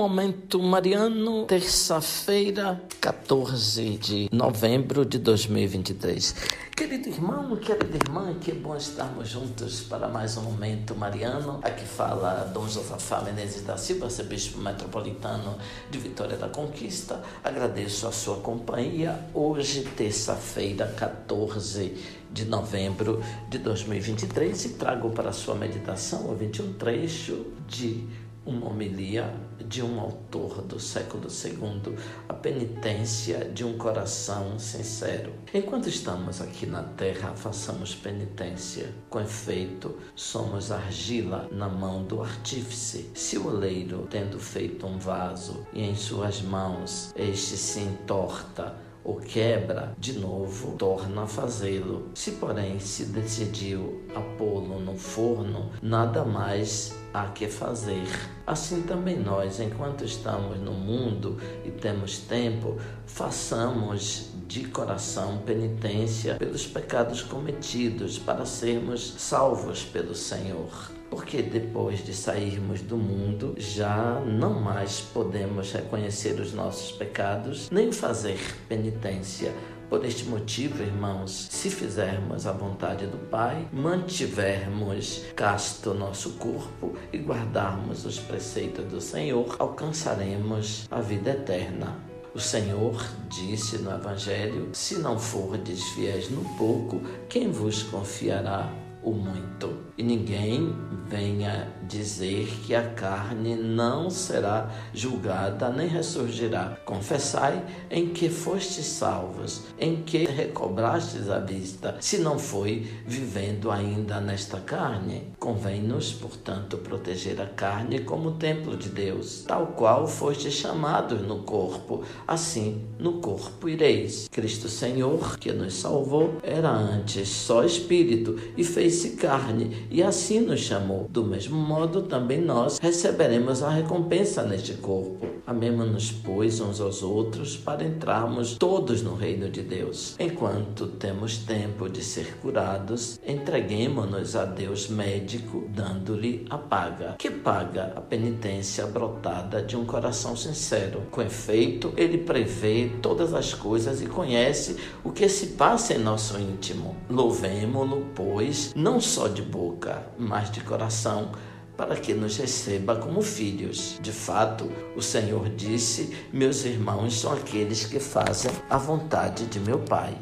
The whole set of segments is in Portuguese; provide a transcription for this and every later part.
Momento Mariano, terça-feira, 14 de novembro de 2023. Querido irmão, querida irmã, que bom estarmos juntos para mais um Momento Mariano. Aqui fala Dom Josafá Menezes da Silva, arcebispo metropolitano de Vitória da Conquista. Agradeço a sua companhia. Hoje, terça-feira, 14 de novembro de 2023 e trago para a sua meditação o 21 trecho de uma homilia de um autor do século II, a penitência de um coração sincero. Enquanto estamos aqui na terra, façamos penitência. Com efeito, somos argila na mão do artífice. Se o oleiro, tendo feito um vaso e em suas mãos este se entorta, ou quebra, de novo torna a fazê-lo. Se, porém, se decidiu a pô-lo no forno, nada mais há que fazer. Assim também nós, enquanto estamos no mundo e temos tempo, façamos de coração penitência pelos pecados cometidos para sermos salvos pelo Senhor porque depois de sairmos do mundo já não mais podemos reconhecer os nossos pecados nem fazer penitência. Por este motivo, irmãos, se fizermos a vontade do Pai, mantivermos casto nosso corpo e guardarmos os preceitos do Senhor, alcançaremos a vida eterna. O Senhor disse no Evangelho: Se não fordes fiéis no pouco, quem vos confiará o muito. E ninguém venha dizer que a carne não será julgada nem ressurgirá. Confessai em que fostes salvos, em que recobrastes a vista, se não foi vivendo ainda nesta carne. Convém-nos, portanto, proteger a carne como templo de Deus, tal qual fostes chamados no corpo, assim no corpo ireis. Cristo Senhor, que nos salvou, era antes só espírito e fez-se carne, e assim nos chamou. Do mesmo modo, também nós receberemos a recompensa neste corpo. Amemos-nos, pois, uns aos outros para entrarmos todos no reino de Deus. Enquanto temos tempo de ser curados, entreguemos-nos a Deus médico, dando-lhe a paga. Que paga a penitência brotada de um coração sincero. Com efeito, ele prevê todas as coisas e conhece o que se passa em nosso íntimo. Louvemo-lo, pois, não só de boca, mas de coração para que nos receba como filhos. De fato, o Senhor disse: Meus irmãos são aqueles que fazem a vontade de meu Pai.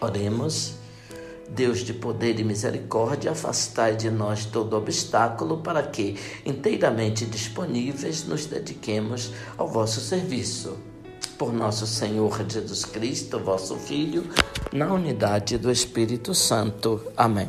Oremos. Deus de poder e misericórdia, afastai de nós todo obstáculo para que, inteiramente disponíveis, nos dediquemos ao vosso serviço. Por nosso Senhor Jesus Cristo, vosso Filho, na unidade do Espírito Santo. Amém.